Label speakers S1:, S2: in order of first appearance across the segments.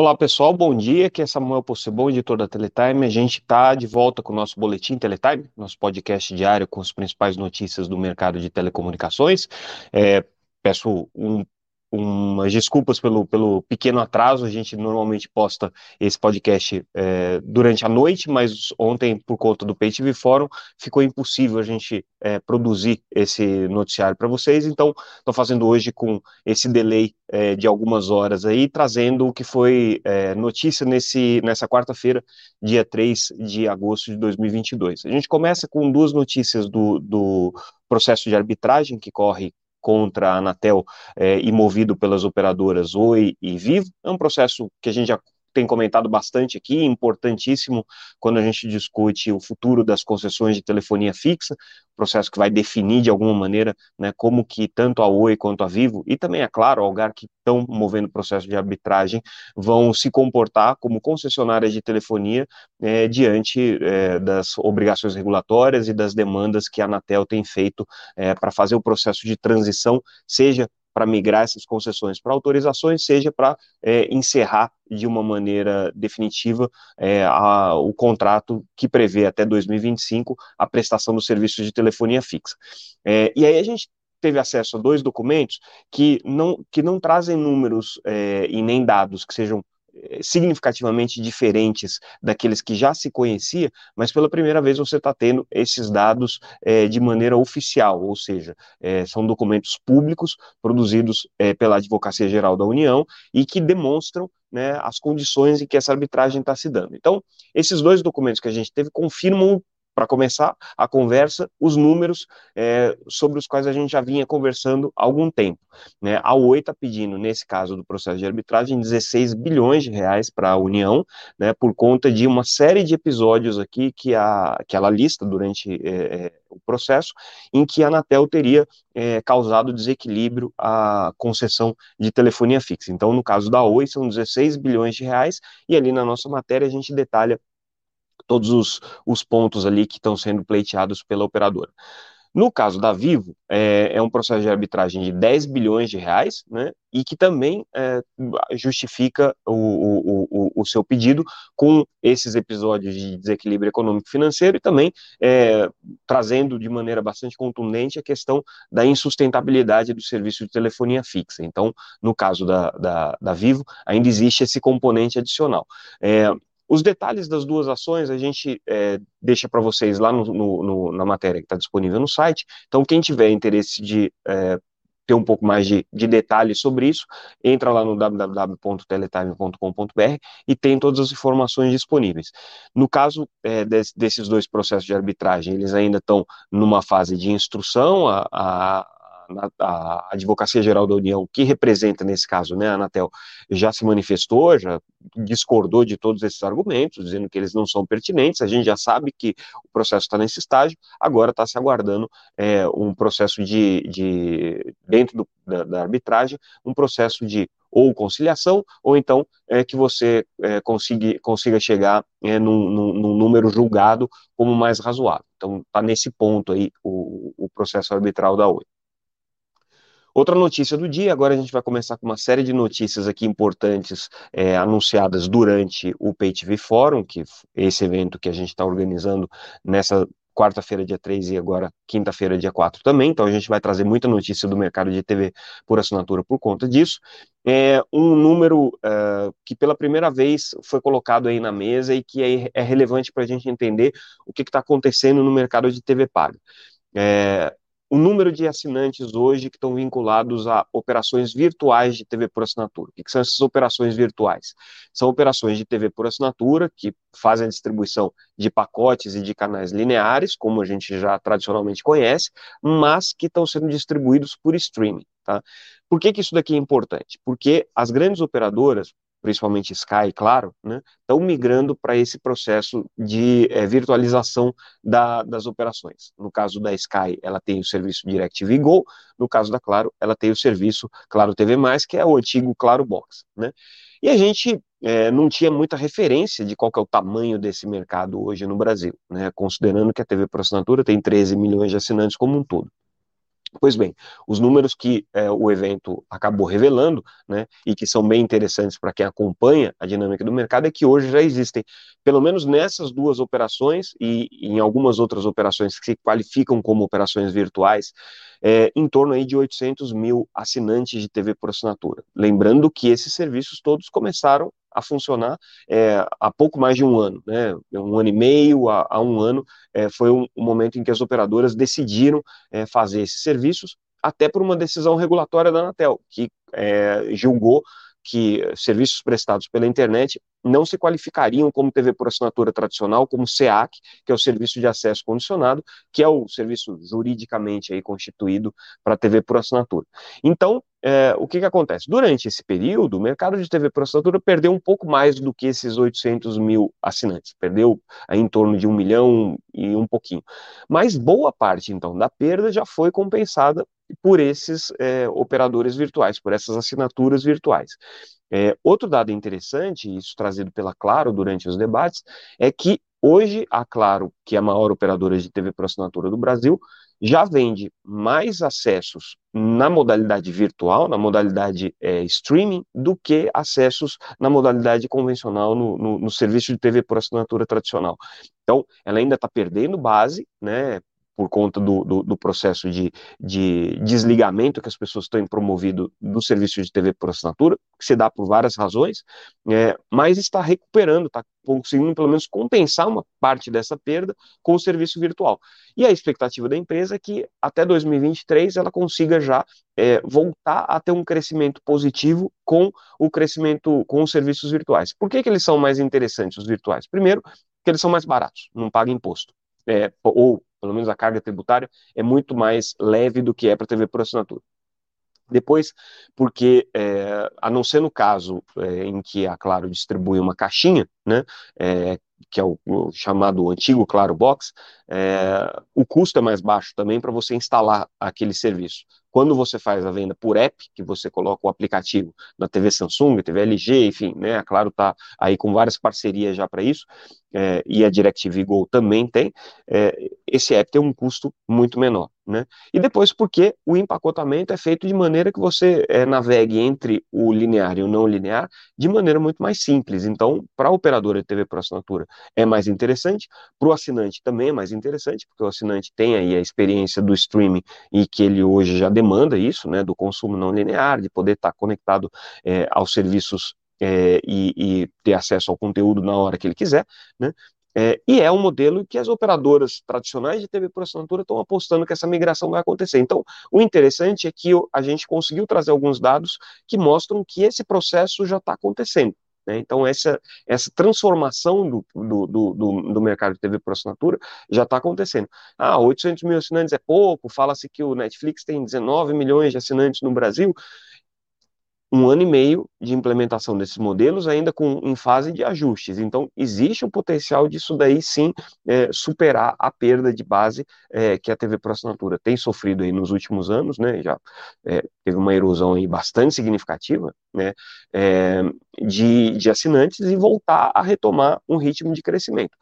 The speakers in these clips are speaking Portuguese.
S1: Olá pessoal, bom dia. Aqui é Samuel Possebon, editor da Teletime. A gente está de volta com o nosso boletim Teletime, nosso podcast diário com as principais notícias do mercado de telecomunicações. É, peço um umas desculpas pelo, pelo pequeno atraso. A gente normalmente posta esse podcast é, durante a noite, mas ontem, por conta do PayTV Fórum, ficou impossível a gente é, produzir esse noticiário para vocês. Então, estou fazendo hoje com esse delay é, de algumas horas aí, trazendo o que foi é, notícia nesse, nessa quarta-feira, dia 3 de agosto de 2022. A gente começa com duas notícias do, do processo de arbitragem que corre contra a Anatel é, e movido pelas operadoras Oi e Vivo. É um processo que a gente já tem comentado bastante aqui, importantíssimo quando a gente discute o futuro das concessões de telefonia fixa, processo que vai definir de alguma maneira né, como que tanto a Oi quanto a Vivo, e também, é claro, a Algar que estão movendo o processo de arbitragem, vão se comportar como concessionárias de telefonia é, diante é, das obrigações regulatórias e das demandas que a Anatel tem feito é, para fazer o processo de transição, seja para migrar essas concessões para autorizações, seja para é, encerrar de uma maneira definitiva é, a, o contrato que prevê até 2025 a prestação do serviço de telefonia fixa. É, e aí a gente teve acesso a dois documentos que não, que não trazem números é, e nem dados que sejam significativamente diferentes daqueles que já se conhecia, mas pela primeira vez você está tendo esses dados é, de maneira oficial, ou seja, é, são documentos públicos produzidos é, pela Advocacia Geral da União e que demonstram né, as condições em que essa arbitragem está se dando. Então, esses dois documentos que a gente teve confirmam para começar a conversa, os números é, sobre os quais a gente já vinha conversando há algum tempo. Né? A Oi está pedindo, nesse caso do processo de arbitragem, 16 bilhões de reais para a União, né, por conta de uma série de episódios aqui que, a, que ela lista durante é, é o processo, em que a Anatel teria é, causado desequilíbrio à concessão de telefonia fixa. Então, no caso da Oi, são 16 bilhões de reais, e ali na nossa matéria a gente detalha todos os, os pontos ali que estão sendo pleiteados pela operadora. No caso da Vivo, é, é, um processo de arbitragem de 10 bilhões de reais, né, e que também é, justifica o, o, o, o, seu pedido com esses episódios de desequilíbrio econômico financeiro e também é, trazendo de maneira bastante contundente a questão da insustentabilidade do serviço de telefonia fixa. Então, no caso da, da, da Vivo, ainda existe esse componente adicional. Os detalhes das duas ações a gente é, deixa para vocês lá no, no, no, na matéria que está disponível no site. Então, quem tiver interesse de é, ter um pouco mais de, de detalhes sobre isso, entra lá no www.teletime.com.br e tem todas as informações disponíveis. No caso é, desse, desses dois processos de arbitragem, eles ainda estão numa fase de instrução, a a Advocacia Geral da União, que representa nesse caso né, a Anatel, já se manifestou, já discordou de todos esses argumentos, dizendo que eles não são pertinentes. A gente já sabe que o processo está nesse estágio, agora está se aguardando é, um processo de, de dentro do, da, da, arbitragem, um processo de ou conciliação, ou então é, que você é, consiga, consiga chegar é, num, num, num, número julgado como mais razoável. Então, está nesse ponto aí o, o processo arbitral da OI. Outra notícia do dia, agora a gente vai começar com uma série de notícias aqui importantes é, anunciadas durante o PayTV Forum, que é esse evento que a gente está organizando nessa quarta-feira, dia 3 e agora quinta-feira, dia 4 também. Então a gente vai trazer muita notícia do mercado de TV por assinatura por conta disso. É um número é, que pela primeira vez foi colocado aí na mesa e que é, é relevante para a gente entender o que está acontecendo no mercado de TV paga. É, o número de assinantes hoje que estão vinculados a operações virtuais de TV por assinatura. O que, são essas operações virtuais? São operações de TV por assinatura que fazem a distribuição de pacotes e de canais lineares, como a gente já tradicionalmente conhece, mas que estão sendo distribuídos por streaming. Tá? Por que, que isso daqui é importante? Porque as grandes operadoras, principalmente Sky, claro, né, estão migrando para esse processo de é, virtualização da, das operações. No caso da Sky, ela tem o serviço DirecTV Go, no caso da Claro, ela tem o serviço Claro TV+, que é o antigo Claro Box, né. E a gente é, não tinha muita referência de qual é o tamanho desse mercado hoje no Brasil, né, considerando que a TV por assinatura tem 13 milhões de assinantes como um todo. Pois bem, os números que é, o evento acabou revelando, né, e que são bem interessantes para quem acompanha a dinâmica do mercado, é que hoje já existem, pelo menos nessas duas operações e em algumas outras operações que se qualificam como operações virtuais, é, em torno aí de 800 mil assinantes de TV por assinatura. Lembrando que esses serviços todos começaram a funcionar é, há pouco mais de um ano, né? Um ano e meio a, a um ano é, foi um, um, momento em que as operadoras decidiram é, fazer esses serviços, até por uma decisão regulatória da Anatel, que julgou que serviços prestados pela internet não se qualificariam como TV por assinatura tradicional, como SEAC, que é o Serviço de Acesso Condicionado, que é o serviço juridicamente aí constituído para TV por assinatura. Então, é, o que, que acontece? Durante esse período, o mercado de TV por assinatura perdeu um pouco mais do que esses 800 mil assinantes, perdeu em torno de um milhão e um pouquinho. Mas boa parte, então, da perda já foi compensada por esses é, operadores virtuais, por essas assinaturas virtuais. É, outro dado interessante, isso trazido pela Claro durante os debates, é que hoje a Claro, que é a maior operadora de TV por assinatura do Brasil, já vende mais acessos na modalidade virtual, na modalidade é, streaming, do que acessos na modalidade convencional no, no, no serviço de TV por assinatura tradicional. Então, ela ainda está perdendo base, né, por conta do, do, do processo de, de, desligamento que as pessoas têm promovido do serviço de TV por assinatura, que se dá por várias razões, é, mas está recuperando, está conseguindo pelo menos compensar uma parte dessa perda com o serviço virtual. E a expectativa da empresa é que até 2023 ela consiga já é, voltar a ter um crescimento positivo com o crescimento com os serviços virtuais. Por que, que eles são mais interessantes, os virtuais? Primeiro, que eles são mais baratos, não pagam imposto. É, ou pelo menos a carga tributária, é muito mais leve do que é para TV por assinatura. Depois, porque, é, a não ser no caso é, em que a Claro distribui uma caixinha, né, é, que é o, o, chamado antigo Claro Box, é, o custo é mais baixo também para você instalar aquele serviço. Quando você faz a venda por app, que você coloca o aplicativo na TV Samsung, TV LG, enfim, né, a Claro está aí com várias parcerias já para isso, é, e a DirecTV Go também tem, é, esse app tem um custo muito menor. Né? E depois porque o empacotamento é feito de maneira que você é, navegue entre o linear e o não linear de maneira muito mais simples. Então, para a operadora de TV por assinatura é mais interessante, para o assinante também é mais interessante, porque o assinante tem aí a experiência do streaming e que ele hoje já demanda isso, né, do consumo não linear, de poder estar conectado é, aos serviços é, e, e, ter acesso ao conteúdo na hora que ele quiser, né? É, e é um modelo que as operadoras tradicionais de TV por assinatura estão apostando que essa migração vai acontecer. Então, o interessante é que a gente conseguiu trazer alguns dados que mostram que esse processo já está acontecendo. Né? Então, essa, essa transformação do, do, do, do, mercado de TV por assinatura já está acontecendo. Ah, 800 mil assinantes é pouco, fala-se que o Netflix tem 19 milhões de assinantes no Brasil um ano e meio de implementação desses modelos, ainda com, em fase de ajustes. Então, existe o potencial disso daí sim é, superar a perda de base é, que a TV por assinatura tem sofrido aí nos últimos anos, né? Já é, teve uma erosão aí bastante significativa, né? É, de, de assinantes e voltar a retomar um ritmo de crescimento.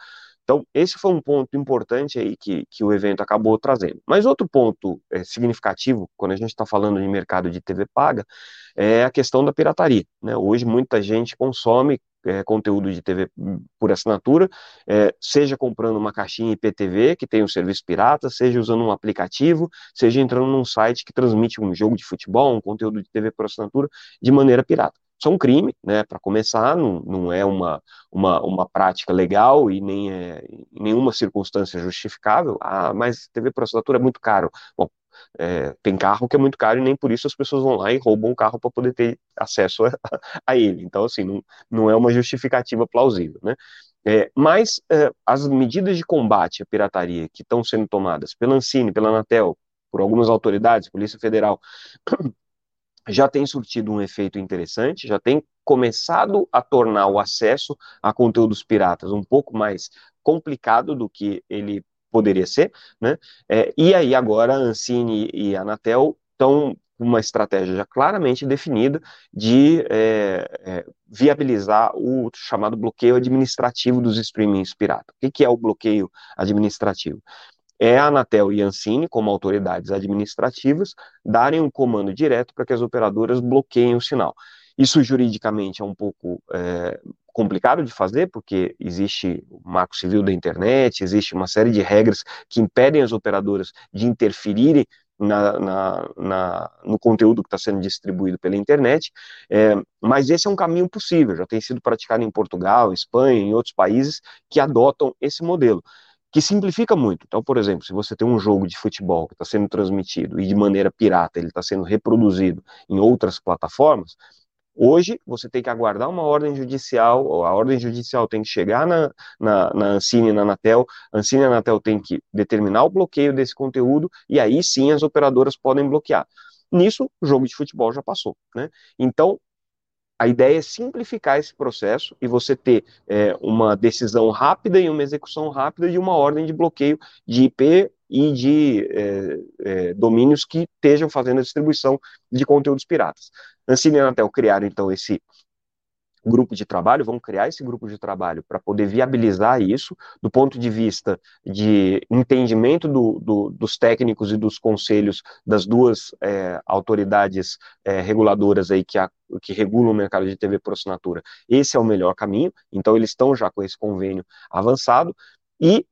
S1: Então, esse foi um ponto importante aí que, que o evento acabou trazendo. Mas outro ponto é, significativo, quando a gente está falando de mercado de TV paga, é a questão da pirataria. Né? Hoje, muita gente consome é, conteúdo de TV por assinatura, é, seja comprando uma caixinha IPTV, que tem um serviço pirata, seja usando um aplicativo, seja entrando num site que transmite um jogo de futebol, um conteúdo de TV por assinatura, de maneira pirata. Isso é um crime, né? Para começar, não, não é uma, uma, uma prática legal e nem é em nenhuma circunstância justificável. Ah, mas TV por assinatura é muito caro. Bom, é, tem carro que é muito caro e nem por isso as pessoas vão lá e roubam o carro para poder ter acesso a, a, ele. Então, assim, não, não é uma justificativa plausível, né? É, mas é, as medidas de combate à pirataria que estão sendo tomadas pela Ancine, pela Anatel, por algumas autoridades, Polícia Federal, já tem surtido um efeito interessante, já tem começado a tornar o acesso a conteúdos piratas um pouco mais complicado do que ele poderia ser, né? É, e aí agora a Ancine e a Anatel estão uma estratégia já claramente definida de é, é, viabilizar o chamado bloqueio administrativo dos streamings piratas. O que, que é o bloqueio administrativo? É a Anatel e a Ancine, como autoridades administrativas, darem um comando direto para que as operadoras bloqueiem o sinal. Isso juridicamente é um pouco é, complicado de fazer, porque existe o marco civil da internet, existe uma série de regras que impedem as operadoras de interferirem na, na, na, no conteúdo que está sendo distribuído pela internet, é, mas esse é um caminho possível, já tem sido praticado em Portugal, Espanha, em outros países que adotam esse modelo que simplifica muito. Então, por exemplo, se você tem um jogo de futebol que está sendo transmitido e de maneira pirata ele está sendo reproduzido em outras plataformas, hoje você tem que aguardar uma ordem judicial, a ordem judicial tem que chegar na, na, na Ancine e na Anatel, a Ancine e a Anatel tem que determinar o bloqueio desse conteúdo, e aí sim as operadoras podem bloquear. Nisso, o jogo de futebol já passou, né? Então, a ideia é simplificar esse processo e você ter é, uma decisão rápida e uma execução rápida de uma ordem de bloqueio de IP e de é, é, domínios que estejam fazendo a distribuição de conteúdos piratas. Ancine e Anatel criaram, então, esse grupo de trabalho, vão criar esse grupo de trabalho para poder viabilizar isso, do ponto de vista de entendimento do, do, dos técnicos e dos conselhos das duas é, autoridades é, reguladoras aí que, a, que regulam o mercado de TV por assinatura. Esse é o melhor caminho, então eles estão já com esse convênio avançado, e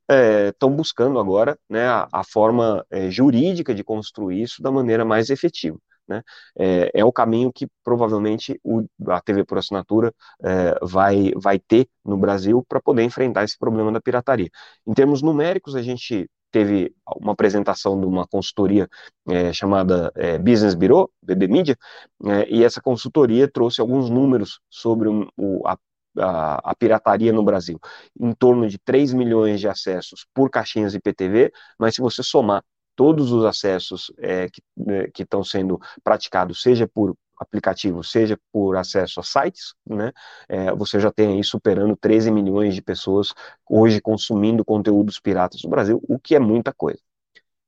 S1: estão é, buscando agora né, a, a forma é, jurídica de construir isso da maneira mais efetiva. Né? É, é, o caminho que provavelmente o, a TV por assinatura é, vai, vai ter no Brasil para poder enfrentar esse problema da pirataria. Em termos numéricos, a gente teve uma apresentação de uma consultoria é, chamada é, Business Bureau, BB Media, é, e essa consultoria trouxe alguns números sobre o, a a, a, pirataria no Brasil, em torno de 3 milhões de acessos por caixinhas IPTV, mas se você somar todos os acessos é, que né, estão sendo praticados, seja por aplicativo, seja por acesso a sites, né, é, você já tem aí superando 13 milhões de pessoas hoje consumindo conteúdos piratas no Brasil, o que é muita coisa.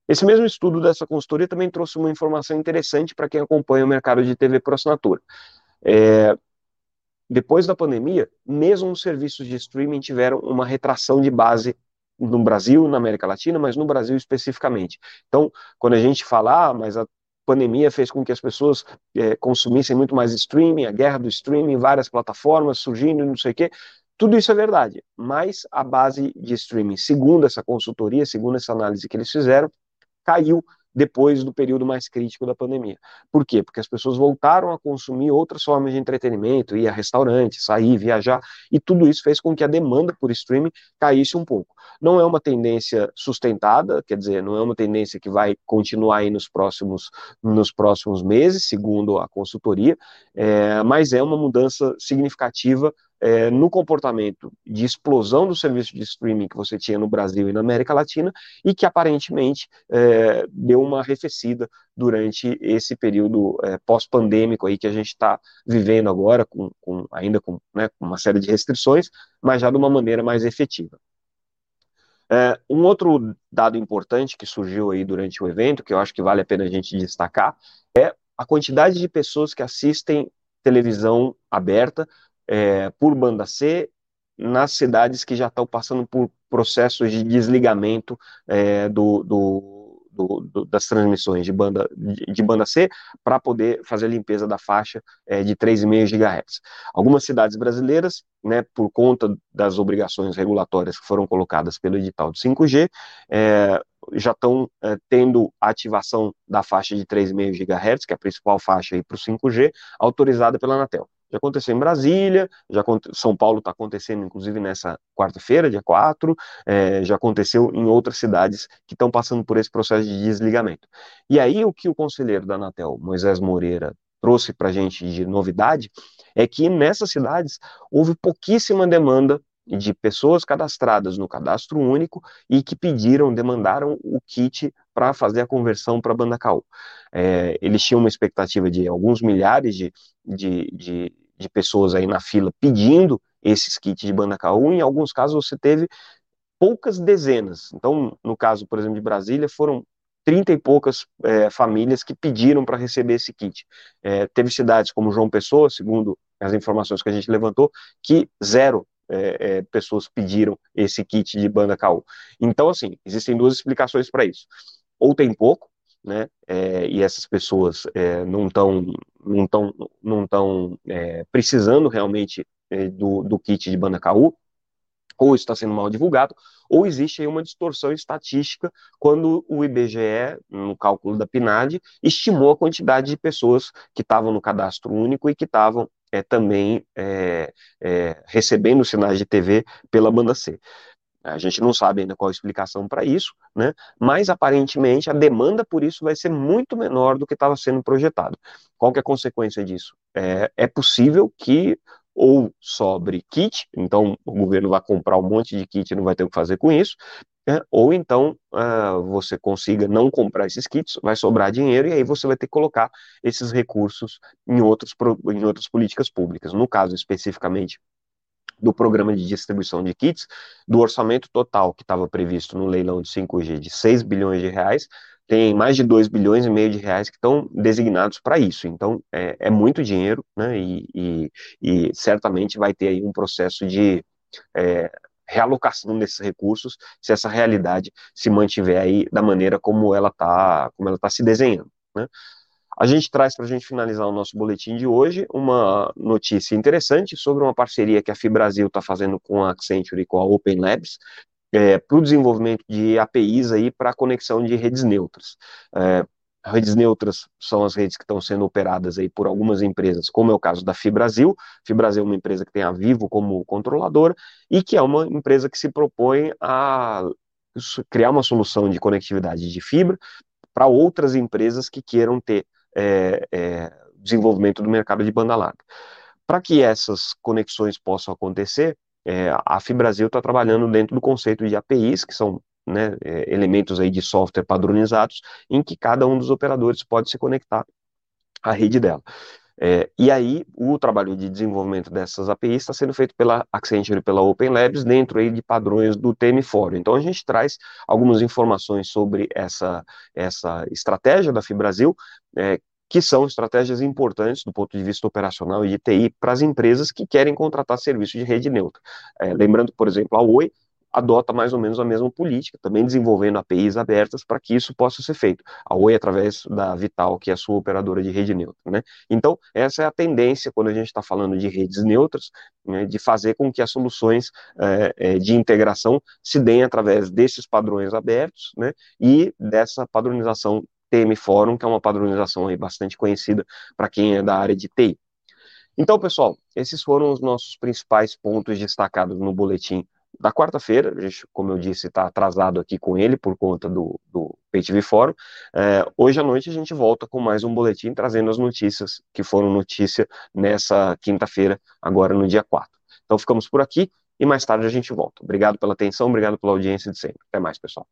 S1: Esse mesmo estudo dessa consultoria também trouxe uma informação interessante para quem acompanha o mercado de TV por assinatura. É, depois da pandemia, mesmo os serviços de streaming tiveram uma retração de base no Brasil, na América Latina, mas no Brasil especificamente. Então, quando a gente fala, ah, mas a pandemia fez com que as pessoas é, consumissem muito mais streaming, a guerra do streaming, várias plataformas surgindo, não sei o quê, tudo isso é verdade, mas a base de streaming, segundo essa consultoria, segundo essa análise que eles fizeram, caiu depois do período mais crítico da pandemia. Por quê? Porque as pessoas voltaram a consumir outras formas de entretenimento, ir a restaurante, sair, viajar, e tudo isso fez com que a demanda por streaming caísse um pouco. Não é uma tendência sustentada, quer dizer, não é uma tendência que vai continuar aí nos próximos, nos próximos meses, segundo a consultoria, é, mas é uma mudança significativa é, no comportamento de explosão do serviço de streaming que você tinha no Brasil e na América Latina e que aparentemente é, deu uma arrefecida durante esse período é, pós-pandêmico aí que a gente está vivendo agora, com, com ainda com, né, com, uma série de restrições, mas já de uma maneira mais efetiva. É, um outro dado importante que surgiu aí durante o evento, que eu acho que vale a pena a gente destacar, é a quantidade de pessoas que assistem televisão aberta é, por banda C nas cidades que já estão passando por processos de desligamento é, do, do, do, das transmissões de banda, de, de banda C para poder fazer a limpeza da faixa é, de 3,5 GHz. Algumas cidades brasileiras, né, por conta das obrigações regulatórias que foram colocadas pelo edital do 5G, é, já estão é, tendo a ativação da faixa de 3,5 GHz, que é a principal faixa para o 5G, autorizada pela Anatel. Já aconteceu em Brasília, já São Paulo está acontecendo, inclusive, nessa quarta-feira, dia 4, é, já aconteceu em outras cidades que estão passando por esse processo de desligamento. E aí, o que o conselheiro da Anatel, Moisés Moreira, trouxe para a gente de novidade é que nessas cidades houve pouquíssima demanda de pessoas cadastradas no cadastro único e que pediram, demandaram o kit para fazer a conversão para a banda KU. É, eles tinham uma expectativa de alguns milhares de, de, de, de, pessoas aí na fila pedindo esses kits de banda KU, em alguns casos você teve poucas dezenas. Então, no caso, por exemplo, de Brasília, foram 30 e poucas é, famílias que pediram para receber esse kit. É, teve cidades como João Pessoa, segundo as informações que a gente levantou, que zero é, é, pessoas pediram esse kit de banda KU. Então, assim, existem duas explicações para isso. Ou tem pouco, né, é, e essas pessoas é, não estão não tão, não tão, é, precisando realmente do, do kit de KU, ou está sendo mal divulgado, ou existe aí uma distorção estatística quando o IBGE, no cálculo da PNAD, estimou a quantidade de pessoas que estavam no cadastro único e que estavam é, também é, é, recebendo sinais de TV pela banda C. A gente não sabe ainda qual a explicação para isso, né? mas aparentemente a demanda por isso vai ser muito menor do que estava sendo projetado. Qual que é a consequência disso? É, é possível que ou sobre kit, então o governo vai comprar um monte de kit e não vai ter o que fazer com isso, né? ou então uh, você consiga não comprar esses kits, vai sobrar dinheiro e aí você vai ter que colocar esses recursos em, outros, em outras políticas públicas. No caso especificamente do programa de distribuição de kits, do orçamento total que estava previsto no leilão de 5G de 6 bilhões de reais, tem mais de 2 bilhões e meio de reais que estão designados para isso. Então, é, é, muito dinheiro, né? E, e, e, certamente vai ter aí um processo de é, realocação desses recursos se essa realidade se mantiver aí da maneira como ela está como ela tá se desenhando, né? A gente traz para a gente finalizar o nosso boletim de hoje uma notícia interessante sobre uma parceria que a FIBrasil está fazendo com a Accenture e com a Open Labs, é, para o desenvolvimento de APIs aí para conexão de redes neutras. É, redes neutras são as redes que estão sendo operadas aí por algumas empresas, como é o caso da Fibrasil. Fibrasil é uma empresa que tem a Vivo como controladora e que é uma empresa que se propõe a criar uma solução de conectividade de fibra para outras empresas que queiram ter é, é, desenvolvimento do mercado de banda larga. Para que essas conexões possam acontecer, é, a Fibrasil está trabalhando dentro do conceito de APIs, que são né, é, elementos aí de software padronizados, em que cada um dos operadores pode se conectar à rede dela. É, e aí, o trabalho de desenvolvimento dessas APIs está sendo feito pela Accenture e pela Open Labs dentro aí de padrões do TM Fórum. Então, a gente traz algumas informações sobre essa, essa estratégia da Fibrasil, é, que são estratégias importantes do ponto de vista operacional e de TI para as empresas que querem contratar serviço de rede neutra. É, lembrando, por exemplo, a Oi adota mais ou menos a mesma política, também desenvolvendo APIs abertas para que isso possa ser feito. A Oi através da Vital, que é a sua operadora de rede neutra. Né? Então, essa é a tendência quando a gente está falando de redes neutras, né, de fazer com que as soluções é, de integração se deem através desses padrões abertos né, e dessa padronização TM Forum, que é uma padronização aí bastante conhecida para quem é da área de TI. Então, pessoal, esses foram os nossos principais pontos destacados no boletim da quarta-feira. Gente, como eu disse, está atrasado aqui com ele por conta do, do PayTV Fórum. É, hoje à noite a gente volta com mais um boletim trazendo as notícias que foram notícia nessa quinta-feira, agora no dia 4. Então ficamos por aqui e mais tarde a gente volta. Obrigado pela atenção, obrigado pela audiência de sempre. Até mais, pessoal.